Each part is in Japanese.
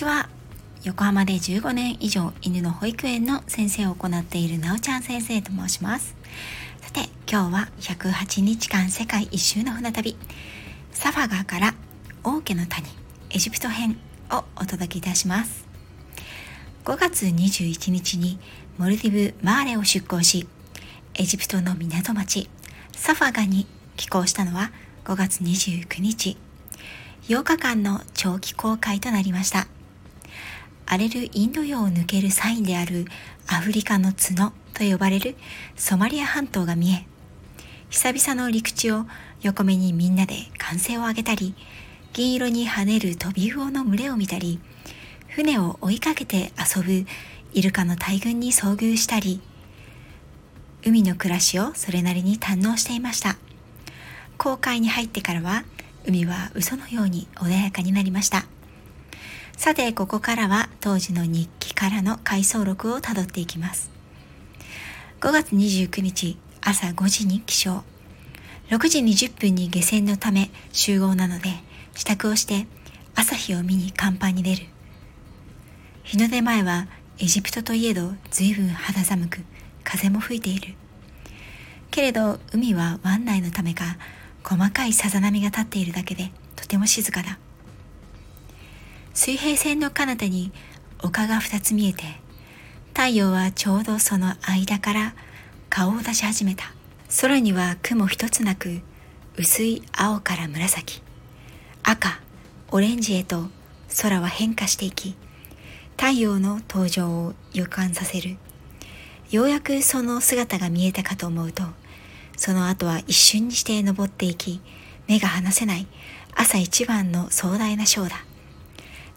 ちは。横浜で15年以上犬の保育園の先生を行っているなおちゃん先生と申します。さて今日は108日間世界一周の船旅。サファガーから王家の谷エジプト編をお届けいたします。5月21日にモルディブ・マーレを出港しエジプトの港町サファガに寄港したのは5月29日。8日間の長期公開となりました。荒れるインド洋を抜けるサインであるアフリカの角と呼ばれるソマリア半島が見え久々の陸地を横目にみんなで歓声を上げたり銀色に跳ねるトビウオの群れを見たり船を追いかけて遊ぶイルカの大群に遭遇したり海の暮らしをそれなりに堪能していました。航海に入ってからは海は嘘のように穏やかになりました。さてここからは当時の日記からの回想録をたどっていきます。5月29日朝5時に起床。6時20分に下船のため集合なので支度をして朝日を見に甲板に出る。日の出前はエジプトといえど随分肌寒く風も吹いている。けれど海は湾内のためか細かいさざ波が立っているだけでとても静かだ。水平線の彼方に丘が二つ見えて太陽はちょうどその間から顔を出し始めた。空には雲一つなく薄い青から紫。赤オレンジへと空は変化していき太陽の登場を予感させる。ようやくその姿が見えたかと思うとその後は一瞬にして登っていき目が離せない朝一番の壮大なショーだ。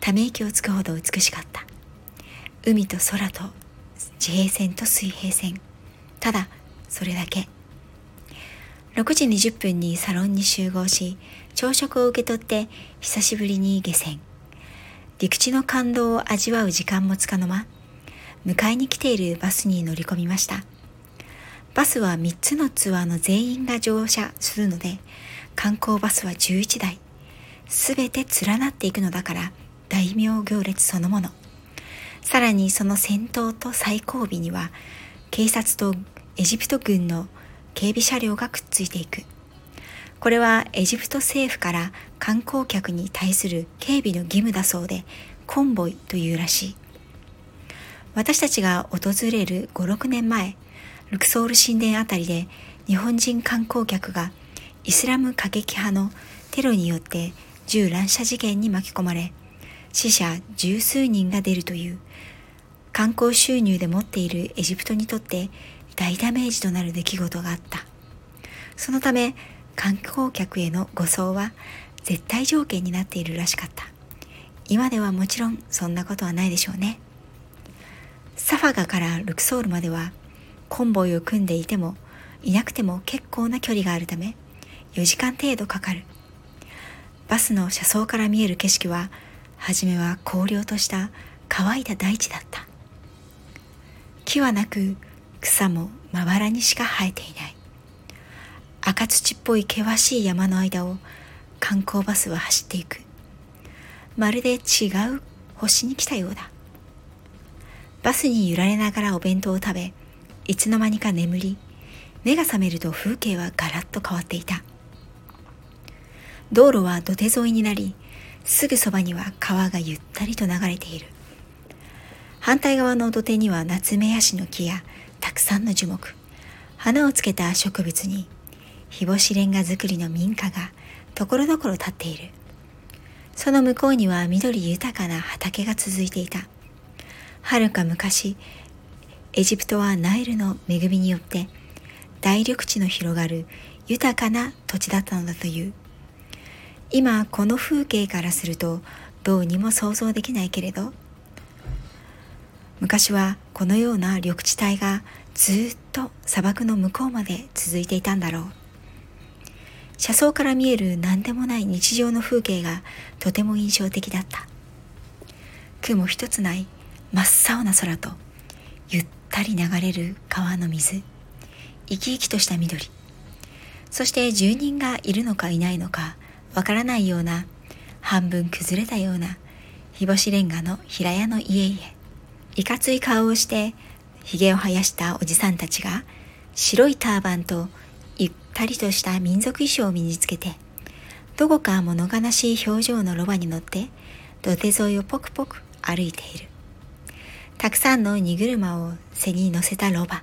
ため息をつくほど美しかった。海と空と地平線と水平線。ただそれだけ。6時20分にサロンに集合し朝食を受け取って久しぶりに下船。陸地の感動を味わう時間もつかの間迎えに来ているバスに乗り込みました。バスは3つのツアーの全員が乗車するので観光バスは11台。すべて連なっていくのだから大名行列そのもの。さらにその先頭と最後尾には警察とエジプト軍の警備車両がくっついていく。これはエジプト政府から観光客に対する警備の義務だそうでコンボイというらしい。私たちが訪れる56年前ルクソール神殿あたりで日本人観光客がイスラム過激派のテロによって銃乱射事件に巻き込まれ死者十数人が出るという。観光収入で持っているエジプトにとって大ダメージとなる出来事があった。そのため観光客への護送は絶対条件になっているらしかった。今ではもちろんそんなことはないでしょうね。サファガからルクソールまではコンボイを組んでいてもいなくても結構な距離があるため4時間程度かかる。バスの車窓から見える景色は初めは荒涼とした乾いた大地だった。木はなく草もまばらにしか生えていない。赤土っぽい険しい山の間を観光バスは走っていく。まるで違う星に来たようだ。バスに揺られながらお弁当を食べいつの間にか眠り目が覚めると風景はガラッと変わっていた。道路は土手沿いになりすぐそばには川がゆったりと流れている。反対側の土手には夏目ヤシの木やたくさんの樹木。花をつけた植物に日干しレンガ造りの民家がところどころ立っている。その向こうには緑豊かな畑が続いていた。はるか昔エジプトはナイルの恵みによって大緑地の広がる豊かな土地だったのだという。今この風景からするとどうにも想像できないけれど。昔はこのような緑地帯がずっと砂漠の向こうまで続いていたんだろう。車窓から見える何でもない日常の風景がとても印象的だった。雲一つない真っ青な空とゆったり流れる川の水。生き生きとした緑。そして住人がいるのかいないのかわからないような半分崩れたような日干しレンガの平屋の家々いかつい顔をして髭を生やしたおじさんたちが白いターバンとゆったりとした民族衣装を身につけてどこか物悲しい表情のロバに乗って土手沿いをポクポク歩いている。たくさんの荷車を背に乗せたロバ。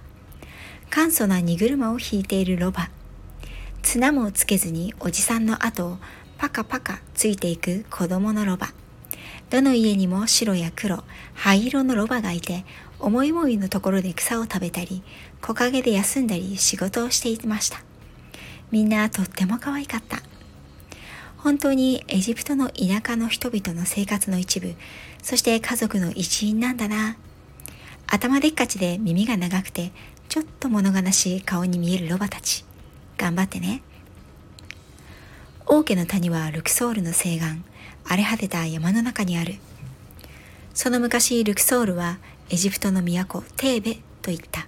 簡素な荷車を引いているロバ。綱もつけずにおじさんの後をパカパカついていく子供のロバ。どの家にも白や黒灰色のロバがいて思い思いのところで草を食べたり木陰で休んだり仕事をしていました。みんなとっても可愛かった。本当にエジプトの田舎の人々の生活の一部そして家族の一員なんだな。頭でっかちで耳が長くてちょっと物悲しい顔に見えるロバたち。頑張ってね。王家の谷はルクソールの西岸荒れ果てた山の中にある。その昔ルクソールはエジプトの都テーベと言った。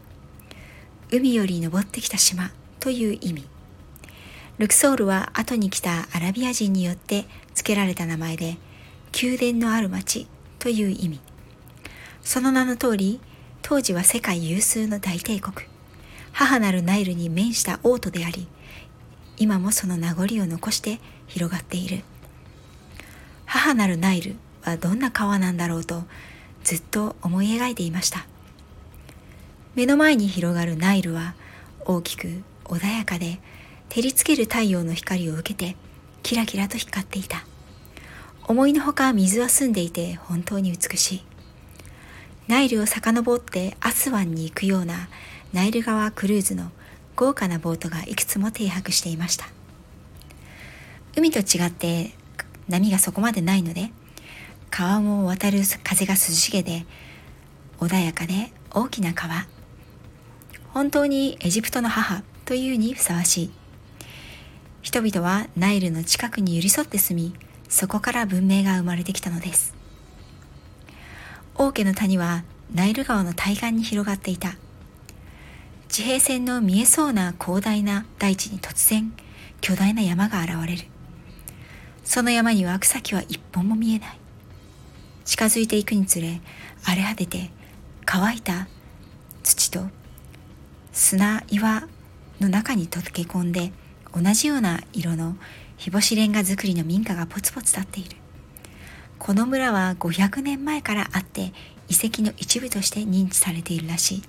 海より登ってきた島という意味。ルクソールは後に来たアラビア人によって付けられた名前で宮殿のある町という意味。その名の通り当時は世界有数の大帝国。母なるナイルに面した王都であり今もその名残を残して広がっている。母なるナイルはどんな川なんだろうとずっと思い描いていました。目の前に広がるナイルは大きく穏やかで照りつける太陽の光を受けてキラキラと光っていた。思いのほか水は澄んでいて本当に美しい。ナイルを遡ってアスワンに行くようなナイル川クルーズの豪華なボートがいくつも停泊していました。海と違って波がそこまでないので川も渡る風が涼しげで穏やかで大きな川。本当にエジプトの母というにふさわしい。人々はナイルの近くに寄り添って住みそこから文明が生まれてきたのです。王家の谷はナイル川の対岸に広がっていた。地平線の見えそうな広大な大地に突然巨大な山が現れる。その山には草木は一本も見えない。近づいていくにつれ荒れ果てて乾いた土と砂岩の中に溶け込んで同じような色の日干しレンガ造りの民家がポツポツ立っている。この村は500年前からあって遺跡の一部として認知されているらしい。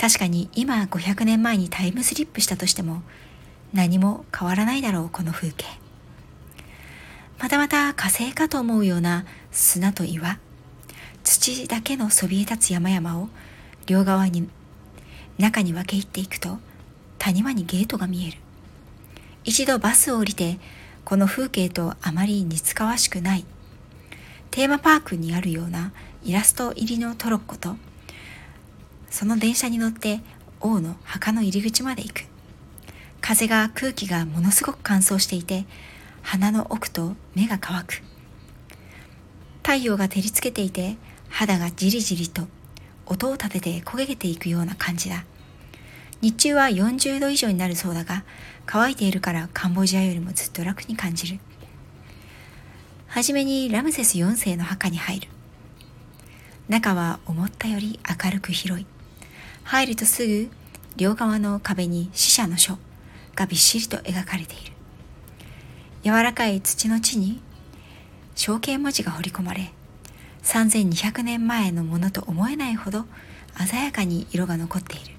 確かに今500年前にタイムスリップしたとしても何も変わらないだろうこの風景。またまた火星かと思うような砂と岩土だけのそびえ立つ山々を両側に中に分け入っていくと谷間にゲートが見える。一度バスを降りてこの風景とあまり似つかわしくないテーマパークにあるようなイラスト入りのトロッコとその電車に乗って王の墓の入り口まで行く。風が空気がものすごく乾燥していて鼻の奥と目が乾く。太陽が照りつけていて肌がじりじりと音を立てて焦げていくような感じだ。日中は40度以上になるそうだが乾いているからカンボジアよりもずっと楽に感じる。はじめにラムセス4世の墓に入る。中は思ったより明るく広い。入るとすぐ両側の壁に死者の書がびっしりと描かれている。柔らかい土の地に象形文字が彫り込まれ3200年前のものと思えないほど鮮やかに色が残っている。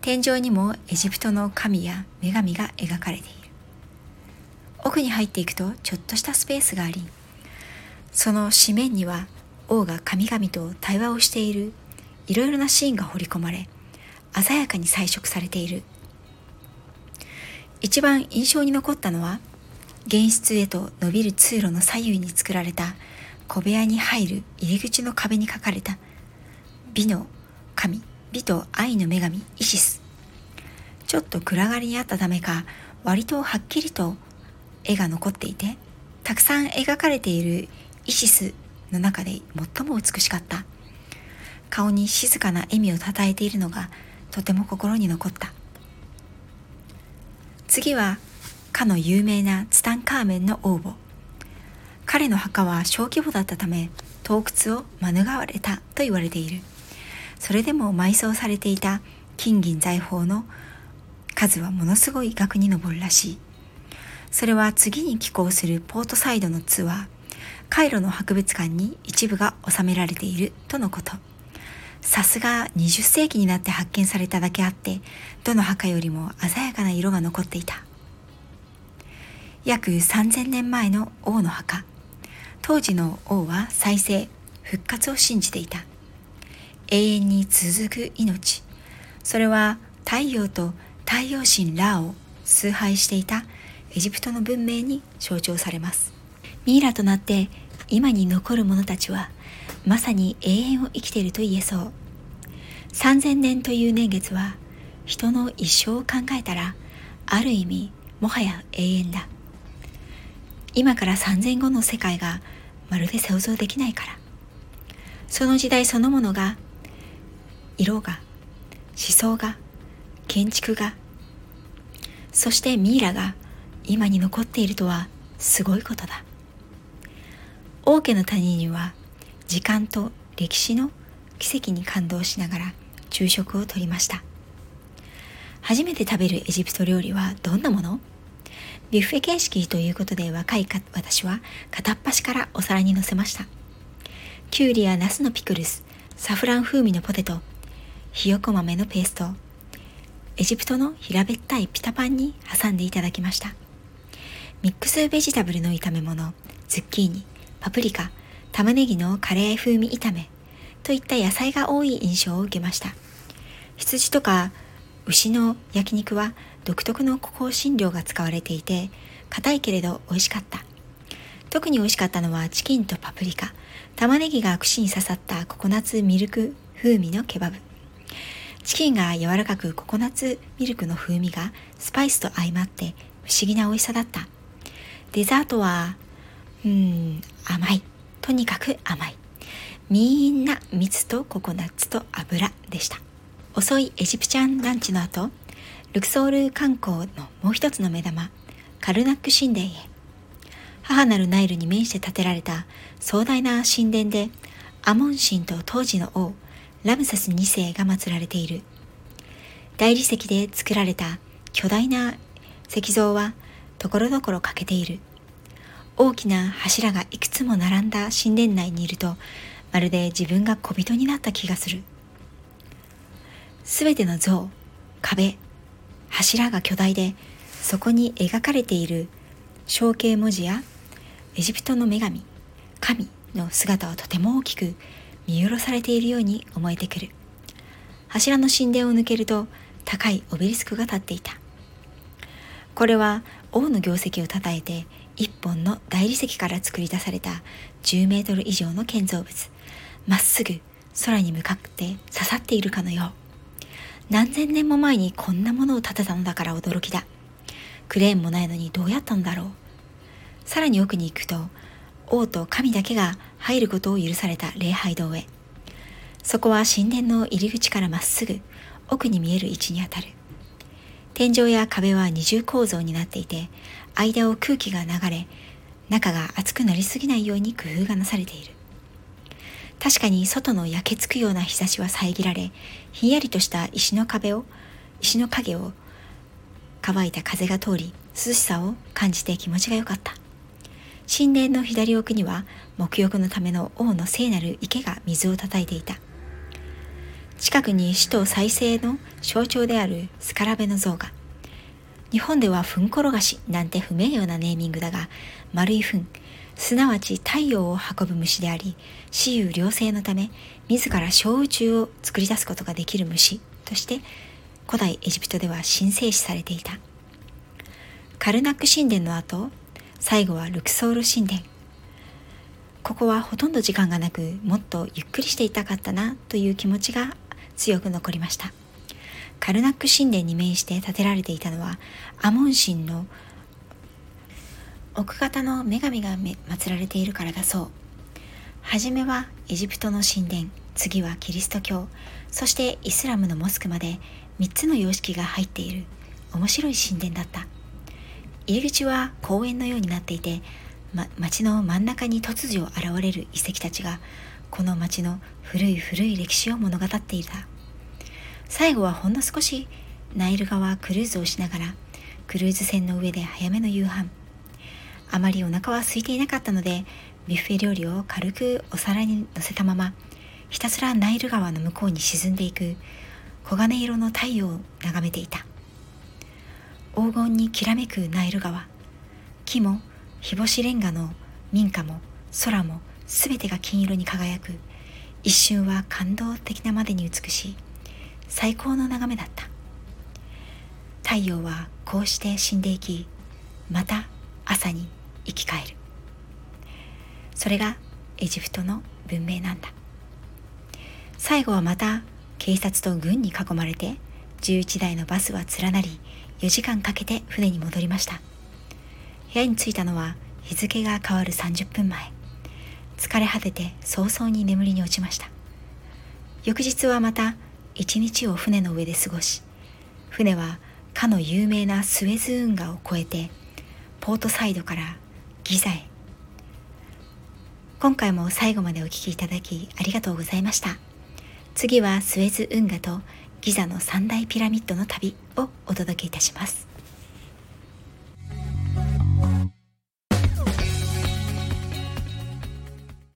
天井にもエジプトの神や女神が描かれている。奥に入っていくとちょっとしたスペースがありその紙面には王が神々と対話をしているいろいろなシーンが彫り込まれ鮮やかに彩色されている。一番印象に残ったのは玄室へと伸びる通路の左右に作られた小部屋に入る入り口の壁に書かれた美の神美と愛の女神イシス。ちょっと暗がりにあったためか割とはっきりと絵が残っていてたくさん描かれているイシスの中で最も美しかった。顔に静かな笑みをたたえているのがとても心に残った。次はかの有名なツタンカーメンの王母。彼の墓は小規模だったため盗掘を免れたと言われている。それでも埋葬されていた金銀財宝の数はものすごい額に上るらしい。それは次に寄港するポートサイドのツアーカイロの博物館に一部が収められているとのこと。さすが20世紀になって発見されただけあってどの墓よりも鮮やかな色が残っていた。約3000年前の王の墓。当時の王は再生復活を信じていた。永遠に続く命。それは太陽と太陽神ラーを崇拝していたエジプトの文明に象徴されます。ミイラとなって今に残る者たちはまさに永遠を生きていると言えそう。3000年という年月は人の一生を考えたらある意味もはや永遠だ。今から3000後の世界がまるで想像できないから。その時代そのものが色が思想が建築がそしてミイラが今に残っているとはすごいことだ。王家の谷には時間と歴史の奇跡に感動しながら昼食をとりました。初めて食べるエジプト料理はどんなもの？ビュッフェ形式ということで若い私は片っ端からお皿に乗せました。きゅうりやナスのピクルスサフラン風味のポテトひよこ豆のペーストエジプトの平べったいピタパンに挟んでいただきました。ミックスベジタブルの炒め物ズッキーニパプリカ玉ねぎのカレー風味炒めといった野菜が多い印象を受けました。羊とか牛の焼肉は独特の香辛料が使われていて硬いけれど美味しかった。特に美味しかったのはチキンとパプリカ。玉ねぎが串に刺さったココナッツミルク風味のケバブ。チキンが柔らかくココナッツミルクの風味がスパイスと相まって不思議な美味しさだった。デザートはうーん甘い。とにかく甘い。みんな蜜とココナッツと油でした。遅いエジプチャンランチの後ルクソール観光のもう一つの目玉カルナック神殿へ。母なるナイルに面して建てられた壮大な神殿でアモン神と当時の王ラムセス2世が祀られている。大理石で作られた巨大な石像はところどころ欠けている。大きな柱がいくつも並んだ神殿内にいるとまるで自分が小人になった気がする。すべての像壁柱が巨大でそこに描かれている象形文字やエジプトの女神神の姿はとても大きく見下ろされているように思えてくる。柱の神殿を抜けると高いオベリスクが立っていた。これは王の業績をたたえて一本の大理石から作り出された10メートル以上の建造物。まっすぐ空に向かって刺さっているかのよう。何千年も前にこんなものを建てたのだから驚きだ。クレーンもないのにどうやったんだろう。さらに奥に行くと王と神だけが入ることを許された礼拝堂へ。そこは神殿の入り口からまっすぐ奥に見える位置にあたる。天井や壁は二重構造になっていて間を空気が流れ中が熱くなりすぎないように工夫がなされている。確かに外の焼けつくような日差しは遮られひんやりとした石の壁を石の影を乾いた風が通り涼しさを感じて気持ちが良かった。神殿の左奥には沐浴のための王の聖なる池が水をたたいていた。近くに首都再生の象徴であるスカラベの像が。日本ではフン転がしなんて不名誉なネーミングだが丸い糞すなわち太陽を運ぶ虫であり死有両生のため自ら小宇宙を作り出すことができる虫として古代エジプトでは神聖視されていた。カルナック神殿の後最後はルクソール神殿。ここはほとんど時間がなくもっとゆっくりしていたかったなという気持ちが強く残りました。カルナック神殿に面して建てられていたのはアモン神の奥方の女神が祀られているからだそう。初めはエジプトの神殿次はキリスト教そしてイスラムのモスクまで3つの様式が入っている面白い神殿だった。入り口は公園のようになっていてま、町の真ん中に突如現れる遺跡たちがこの町の古い古い歴史を物語っていた。最後はほんの少しナイル川クルーズをしながらクルーズ船の上で早めの夕飯。あまりお腹は空いていなかったのでビュッフェ料理を軽くお皿に乗せたままひたすらナイル川の向こうに沈んでいく黄金色の太陽を眺めていた。黄金にきらめくナイル川。木も日干しレンガの民家も空も全てが金色に輝く。一瞬は感動的なまでに美しい。最高の眺めだった。太陽はこうして死んでいきまた朝に生き返る。それがエジプトの文明なんだ。最後はまた警察と軍に囲まれて11台のバスは連なり4時間かけて船に戻りました。部屋に着いたのは日付が変わる30分前。疲れ果てて早々に眠りに落ちました。翌日はまた一日を船の上で過ごし船はかの有名なスエズ運河を越えてポートサイドからギザへ。今回も最後までお聴きいただきありがとうございました。次はスエズ運河とギザの三大ピラミッドの旅をお届けいたします。